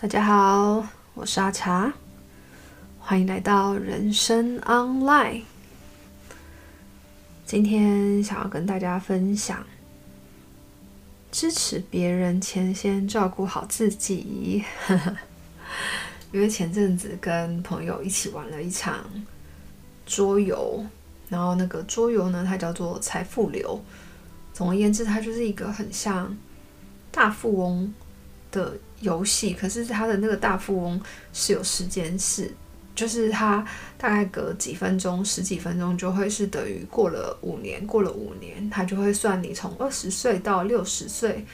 大家好，我是阿茶，欢迎来到人生 Online。今天想要跟大家分享，支持别人前先照顾好自己。因为前阵子跟朋友一起玩了一场桌游，然后那个桌游呢，它叫做财富流。总而言之，它就是一个很像大富翁的游戏，可是他的那个大富翁是有时间是，就是他大概隔几分钟、十几分钟就会是等于过了五年，过了五年，他就会算你从二十岁到六十岁，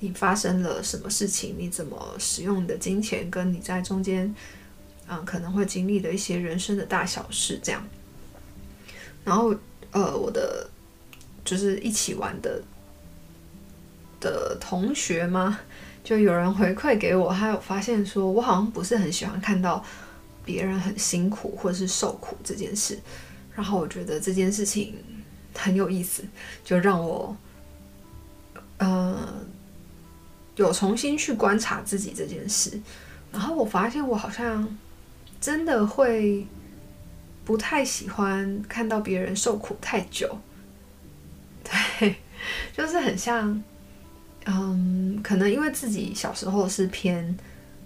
你发生了什么事情，你怎么使用你的金钱，跟你在中间，嗯，可能会经历的一些人生的大小事这样。然后，呃，我的就是一起玩的的同学吗？就有人回馈给我，他有发现说，我好像不是很喜欢看到别人很辛苦或者是受苦这件事。然后我觉得这件事情很有意思，就让我呃有重新去观察自己这件事。然后我发现我好像真的会不太喜欢看到别人受苦太久。对，就是很像。嗯，可能因为自己小时候是偏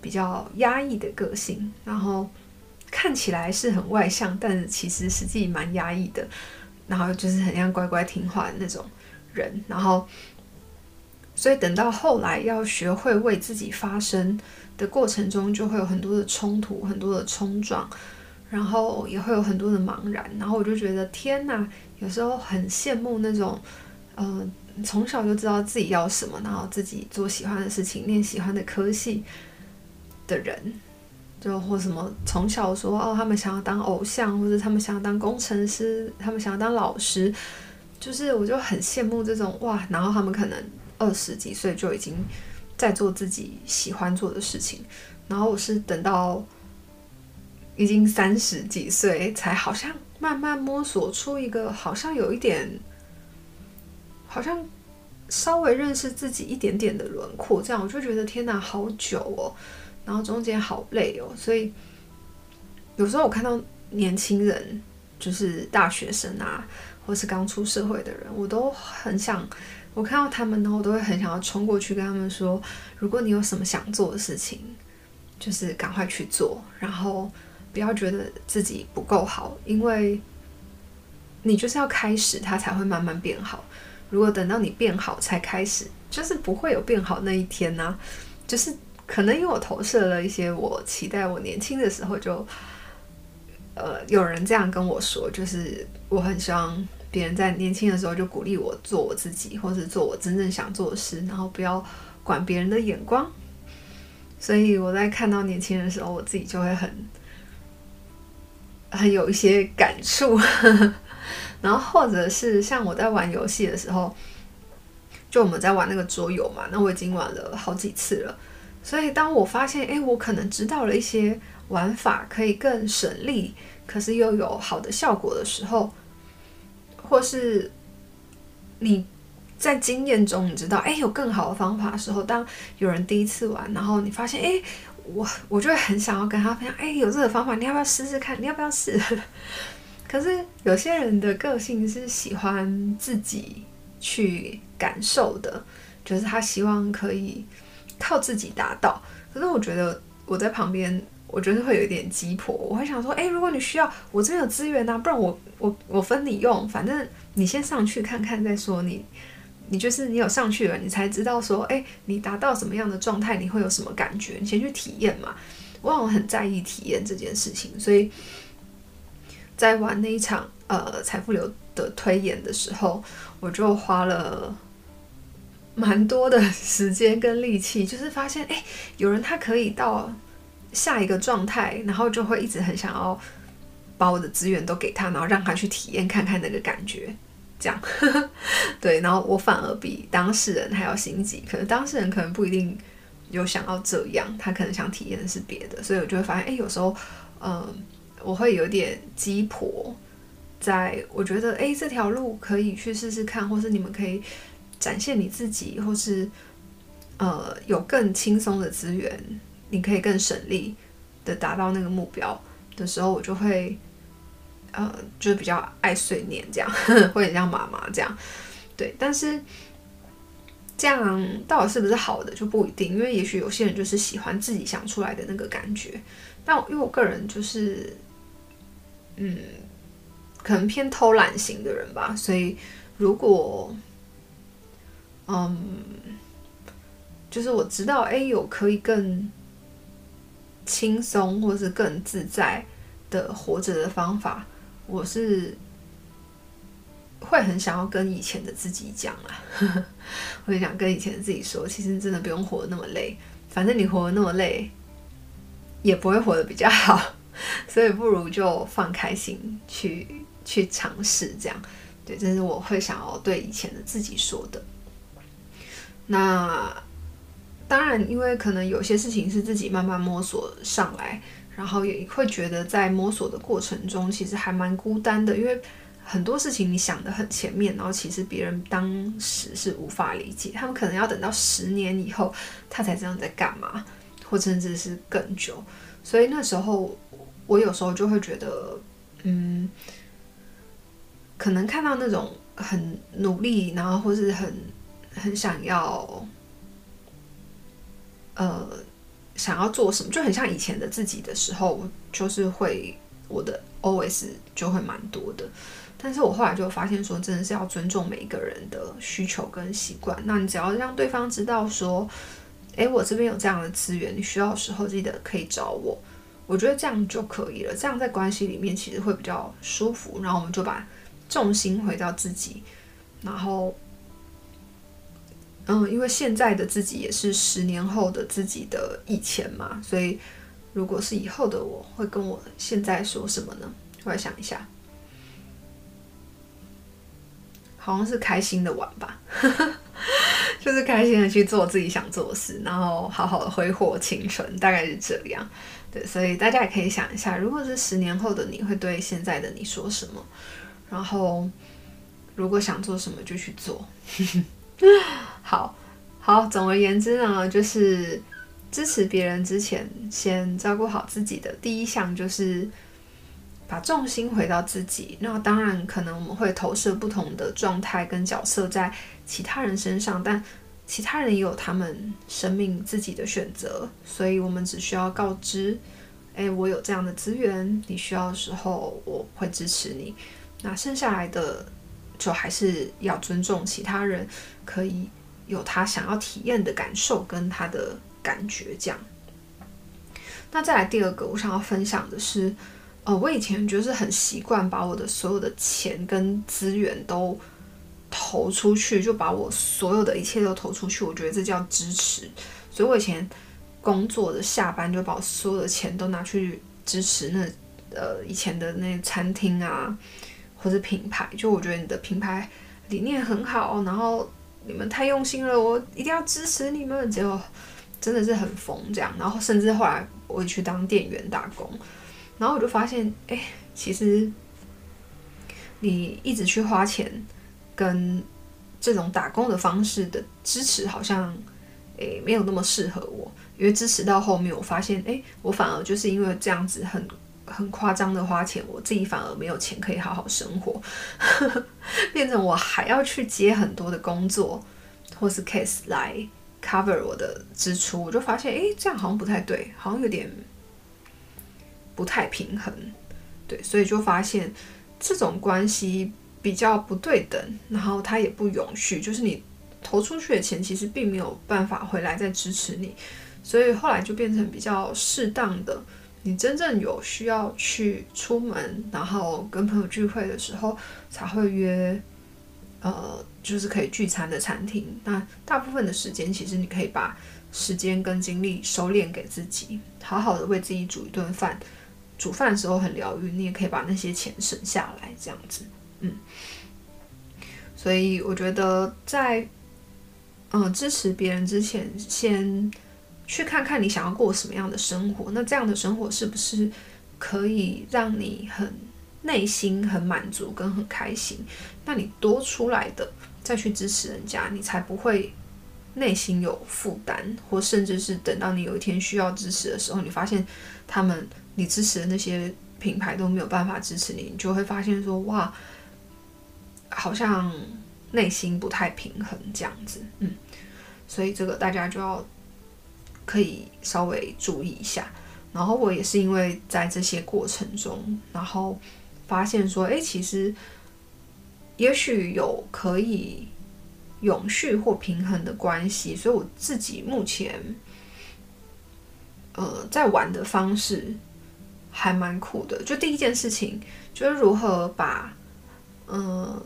比较压抑的个性，然后看起来是很外向，但其实实际蛮压抑的，然后就是很像乖乖听话的那种人，然后所以等到后来要学会为自己发声的过程中，就会有很多的冲突，很多的冲撞，然后也会有很多的茫然，然后我就觉得天哪，有时候很羡慕那种，嗯、从小就知道自己要什么，然后自己做喜欢的事情，念喜欢的科系的人，就或什么从小说哦，他们想要当偶像，或者他们想要当工程师，他们想要当老师，就是我就很羡慕这种哇，然后他们可能二十几岁就已经在做自己喜欢做的事情，然后我是等到已经三十几岁，才好像慢慢摸索出一个好像有一点。好像稍微认识自己一点点的轮廓，这样我就觉得天哪，好久哦，然后中间好累哦，所以有时候我看到年轻人，就是大学生啊，或是刚出社会的人，我都很想，我看到他们呢，我都会很想要冲过去跟他们说，如果你有什么想做的事情，就是赶快去做，然后不要觉得自己不够好，因为你就是要开始，它才会慢慢变好。如果等到你变好才开始，就是不会有变好那一天呐、就是可能因为我投射了一些我期待我年轻的时候就，呃，有人这样跟我说，就是我很希望别人在年轻的时候就鼓励我做我自己，或是做我真正想做的事，然后不要管别人的眼光。所以我在看到年轻人的时候，我自己就会很很有一些感触。然后，或者是像我在玩游戏的时候，就我们在玩那个桌游嘛，那我已经玩了好几次了。所以，当我发现，哎，我可能知道了一些玩法可以更省力，可是又有好的效果的时候，或是你在经验中你知道，哎，有更好的方法的时候，当有人第一次玩，然后你发现，哎，我我就会很想要跟他分享，哎，有这个方法，你要不要试试看？你要不要试？可是有些人的个性是喜欢自己去感受的，就是他希望可以靠自己达到。可是我觉得我在旁边，我觉得会有一点鸡婆。我会想说，诶，如果你需要，我这边有资源呐，不然我我我分你用，反正你先上去看看再说。你你就是你有上去了，你才知道说，诶，你达到什么样的状态，你会有什么感觉，你先去体验嘛。我好像很在意体验这件事情，所以。在玩那一场呃财富流的推演的时候，我就花了蛮多的时间跟力气，就是发现哎，有人他可以到下一个状态，然后就会一直很想要把我的资源都给他，然后让他去体验看看那个感觉，这样 对，然后我反而比当事人还要心急，可能当事人可能不一定有想要这样，他可能想体验的是别的，所以我就会发现哎，有时候嗯。我会有点鸡婆，在我觉得，诶，这条路可以去试试看，或是你们可以展现你自己，或是呃有更轻松的资源你可以更省力的达到那个目标的时候，我就会呃，就比较爱碎念这样，呵 呵会像妈妈这样。对，但是这样到底是不是好的就不一定，因为也许有些人就是喜欢自己想出来的那个感觉。但因为我个人就是，嗯，可能偏偷懒型的人吧，所以如果，嗯，就是我知道，哎，有可以更轻松或是更自在的活着的方法，我是会很想要跟以前的自己讲啊，我也想跟以前的自己说，其实真的不用活得那么累，反正你活得那么累。也不会活得比较好，所以不如就放开心去去尝试这样。对，这是我会想要对以前的自己说的。那当然，因为可能有些事情是自己慢慢摸索上来，然后也会觉得在摸索的过程中，其实还蛮孤单的。因为很多事情你想得很前面，然后其实别人当时是无法理解，他们可能要等到十年以后，他才知道在干嘛。或甚至是更久，所以那时候我有时候就会觉得，嗯，可能看到那种很努力，然后或是很很想要，呃，想要做什么，就很像以前的自己的时候，就是会我的 OS 就会蛮多的。但是我后来就发现说，真的是要尊重每一个人的需求跟习惯。那你只要让对方知道说。诶，我这边有这样的资源，你需要的时候记得可以找我。我觉得这样就可以了，这样在关系里面其实会比较舒服。然后我们就把重心回到自己，然后，嗯，因为现在的自己也是十年后的自己的以前嘛，所以如果是以后的我会跟我现在说什么呢？我来想一下，好像是开心的玩吧。就是开心的去做自己想做的事，然后好好的挥霍青春，大概是这样。对，所以大家也可以想一下，如果是十年后的你会对现在的你说什么？然后如果想做什么就去做。好好，总而言之呢，就是支持别人之前，先照顾好自己的第一项就是。把重心回到自己，那当然可能我们会投射不同的状态跟角色在其他人身上，但其他人也有他们生命自己的选择，所以我们只需要告知，诶，我有这样的资源，你需要的时候我会支持你。那剩下来的就还是要尊重其他人，可以有他想要体验的感受跟他的感觉这样。那再来第二个，我想要分享的是。呃，我以前就是很习惯把我的所有的钱跟资源都投出去，就把我所有的一切都投出去。我觉得这叫支持。所以我以前工作的下班就把我所有的钱都拿去支持那呃以前的那餐厅啊，或者品牌。就我觉得你的品牌理念很好，然后你们太用心了，我一定要支持你们。结果真的是很疯这样。然后甚至后来我也去当店员打工。然后我就发现，哎，其实你一直去花钱，跟这种打工的方式的支持，好像，诶，没有那么适合我。因为支持到后面，我发现，哎，我反而就是因为这样子很很夸张的花钱，我自己反而没有钱可以好好生活，变成我还要去接很多的工作或是 case 来 cover 我的支出。我就发现，哎，这样好像不太对，好像有点。不太平衡，对，所以就发现这种关系比较不对等，然后它也不永续，就是你投出去的钱其实并没有办法回来再支持你，所以后来就变成比较适当的，你真正有需要去出门，然后跟朋友聚会的时候才会约，呃，就是可以聚餐的餐厅。那大部分的时间其实你可以把时间跟精力收敛给自己，好好的为自己煮一顿饭。煮饭的时候很疗愈，你也可以把那些钱省下来，这样子，嗯。所以我觉得在，嗯、支持别人之前，先去看看你想要过什么样的生活。那这样的生活是不是可以让你很内心很满足跟很开心？那你多出来的再去支持人家，你才不会内心有负担，或甚至是等到你有一天需要支持的时候，你发现他们你支持的那些品牌都没有办法支持你，你就会发现说哇，好像内心不太平衡这样子，嗯，所以这个大家就要可以稍微注意一下。然后我也是因为在这些过程中，然后发现说，哎，其实也许有可以。永续或平衡的关系，所以我自己目前，呃，在玩的方式还蛮酷的。就第一件事情，就是如何把，呃，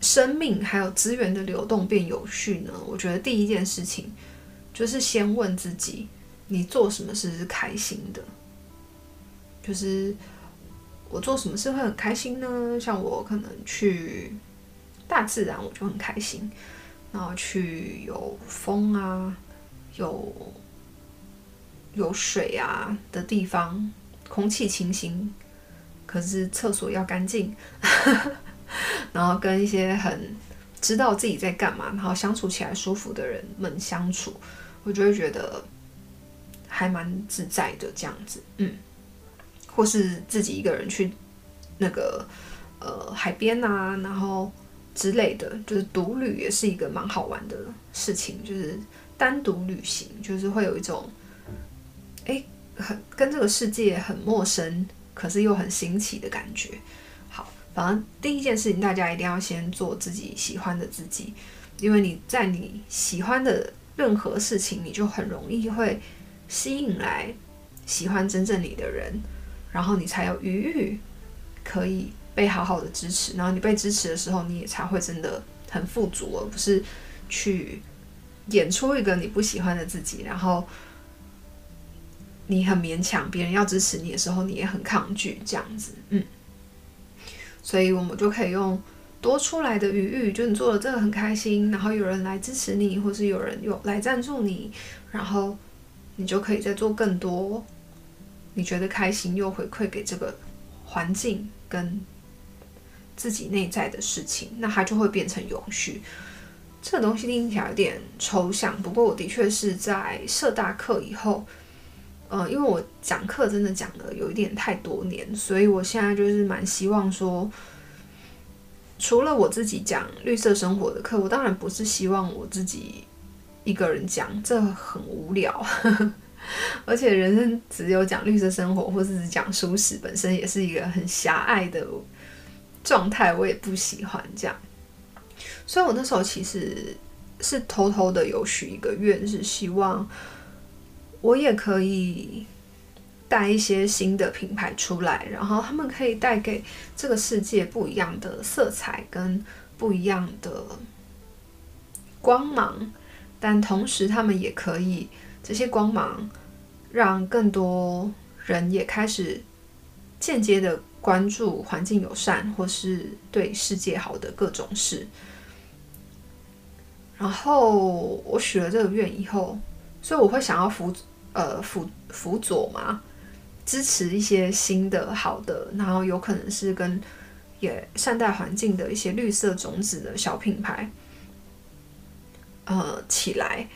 生命还有资源的流动变有序呢？我觉得第一件事情就是先问自己，你做什么事是开心的？就是我做什么事会很开心呢？像我可能去。大自然我就很开心，然后去有风啊、有有水啊的地方，空气清新，可是厕所要干净，然后跟一些很知道自己在干嘛，然后相处起来舒服的人们相处，我就会觉得还蛮自在的这样子，嗯，或是自己一个人去那个呃海边啊，然后。之类的，就是独旅也是一个蛮好玩的事情，就是单独旅行，就是会有一种，哎，很跟这个世界很陌生，可是又很新奇的感觉。反正第一件事情，大家一定要先做自己喜欢的自己，因为你在你喜欢的任何事情，你就很容易会吸引来喜欢真正你的人，然后你才有余裕可以。被好好的支持，然后你被支持的时候，你也才会真的很富足，而不是去演出一个你不喜欢的自己，然后你很勉强，别人要支持你的时候，你也很抗拒这样子，嗯。所以我们就可以用多出来的余裕，就你做了这个很开心，然后有人来支持你，或是有人有来赞助你，然后你就可以再做更多你觉得开心又回馈给这个环境跟。自己内在的事情，那它就会变成永续。这个东西听起来有点抽象，不过我的确是在社大课以后，呃，因为我讲课真的讲了有一点太多年，所以我现在就是蛮希望说，除了我自己讲绿色生活的课，我当然不是希望我自己一个人讲，这很无聊，而且人生只有讲绿色生活，或是只讲蔬食，本身也是一个很狭隘的。状态我也不喜欢这样，所以我那时候其实是偷偷的有许一个愿，是希望我也可以带一些新的品牌出来，然后他们可以带给这个世界不一样的色彩跟不一样的光芒，但同时他们也可以这些光芒让更多人也开始间接的。关注环境友善或是对世界好的各种事，然后我许了这个愿以后，所以我会想要辅呃辅辅佐嘛，支持一些新的好的，然后有可能是跟也善待环境的一些绿色种子的小品牌，呃起来，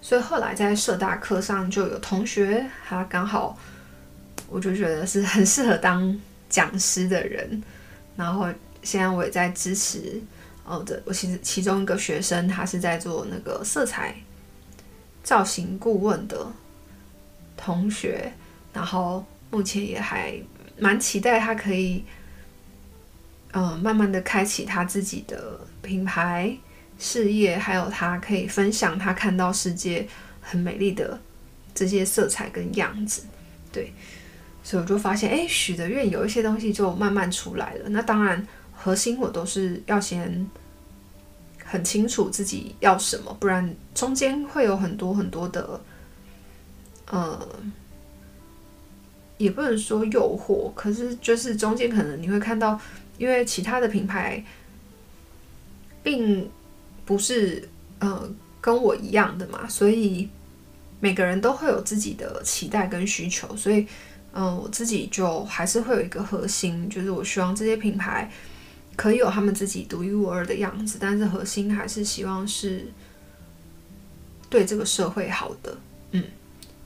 所以后来在社大课上就有同学，他刚好我就觉得是很适合当。讲师的人，然后现在我也在支持哦的，我其实其中一个学生，他是在做那个色彩造型顾问的同学，然后目前也还蛮期待他可以，嗯、慢慢的开启他自己的品牌事业，还有他可以分享他看到世界很美丽的这些色彩跟样子，对。所以我就发现，哎，许的愿有一些东西就慢慢出来了。那当然，核心我都是要先很清楚自己要什么，不然中间会有很多很多的，呃，也不能说诱惑，可是就是中间可能你会看到，因为其他的品牌并不是呃跟我一样的嘛，所以每个人都会有自己的期待跟需求，所以。嗯，我自己就还是会有一个核心，就是我希望这些品牌可以有他们自己独一无二的样子，但是核心还是希望是对这个社会好的，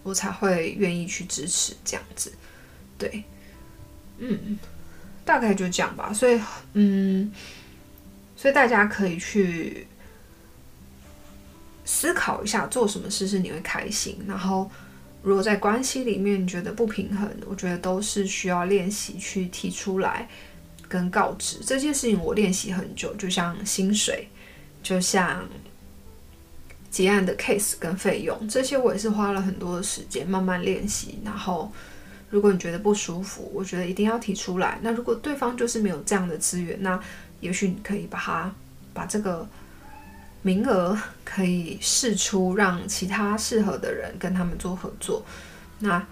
我才会愿意去支持这样子。对，嗯，大概就这样吧。所以，嗯，所以大家可以去思考一下，做什么事是你会开心。然后，如果在关系里面你觉得不平衡，我觉得都是需要练习去提出来。跟告知这件事情，我练习很久，就像薪水，就像结案的 case 跟费用，这些我也是花了很多的时间慢慢练习。然后，如果你觉得不舒服，我觉得一定要提出来。那如果对方就是没有这样的资源，那也许你可以把它把这个名额可以试出，让其他适合的人跟他们做合作。那。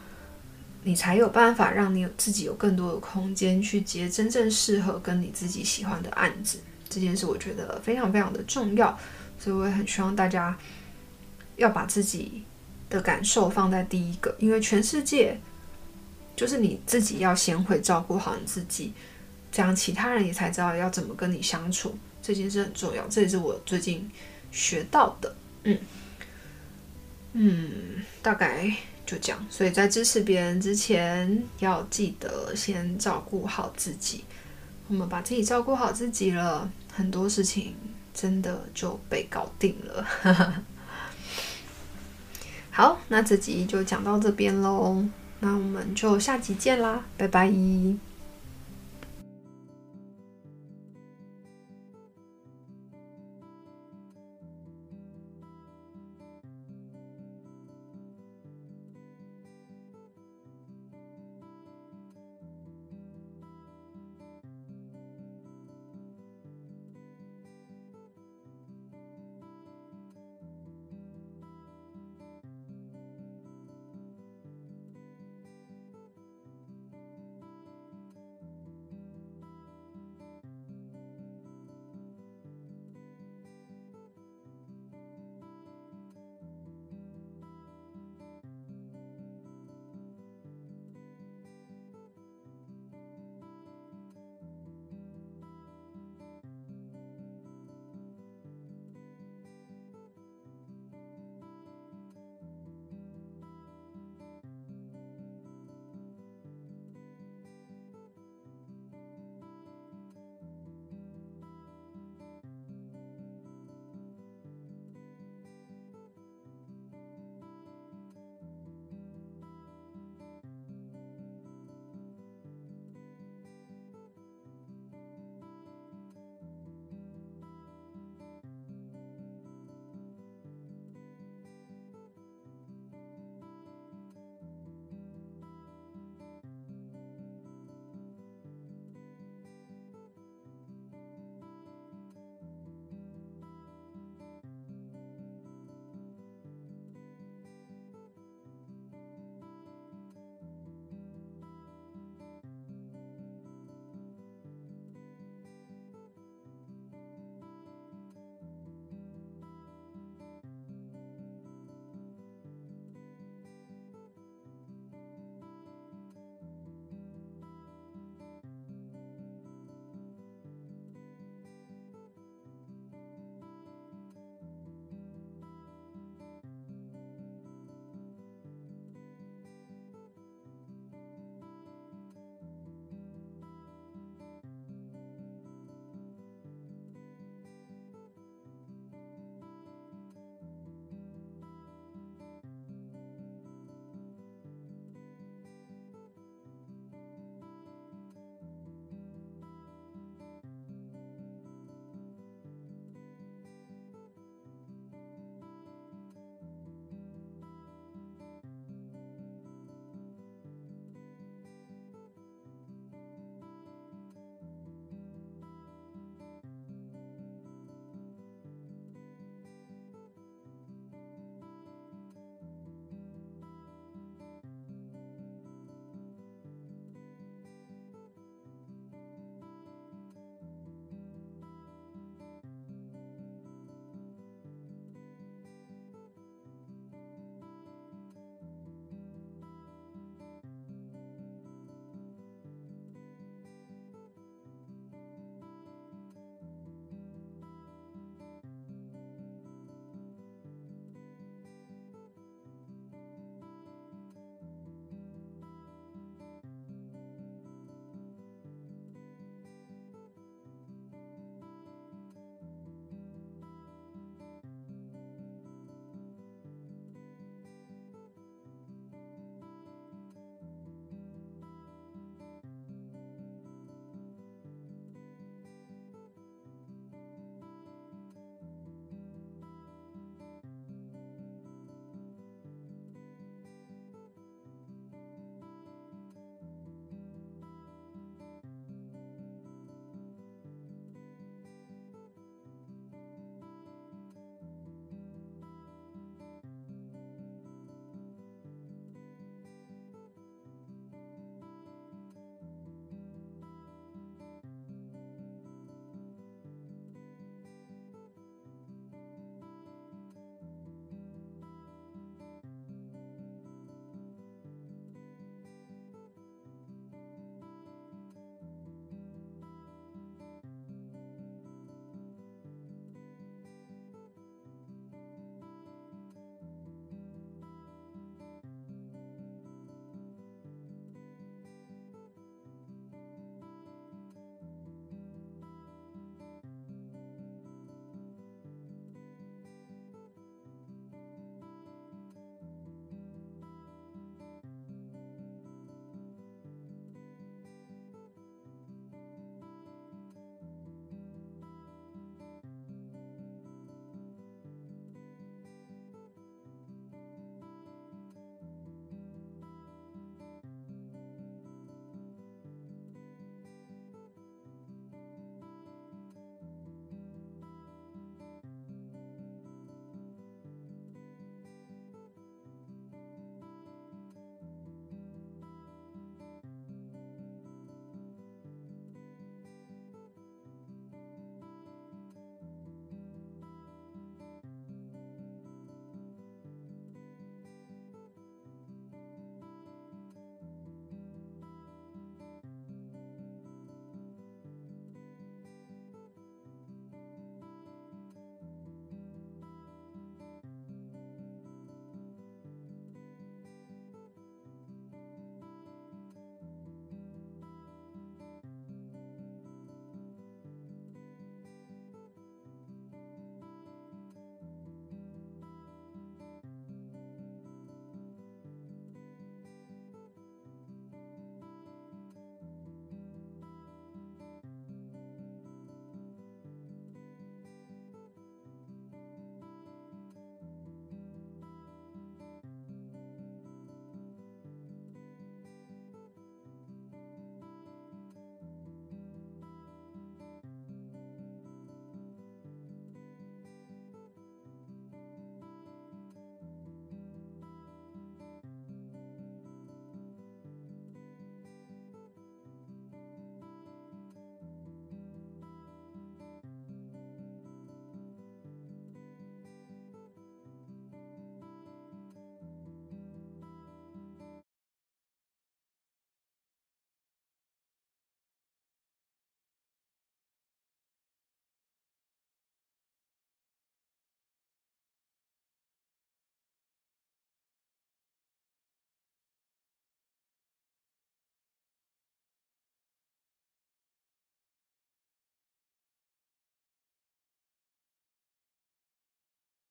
你才有办法让你有自己有更多的空间去接真正适合跟你自己喜欢的案子，这件事我觉得非常非常的重要，所以我也很希望大家要把自己的感受放在第一个，因为全世界就是你自己要先会照顾好你自己，这样其他人也才知道要怎么跟你相处，这件事很重要，这也是我最近学到的，嗯嗯，大概。就这样，所以在支持别人之前，要记得先照顾好自己。我们把自己照顾好自己了，很多事情真的就被搞定了。好，那这集就讲到这边喽，那我们就下集见啦，拜拜。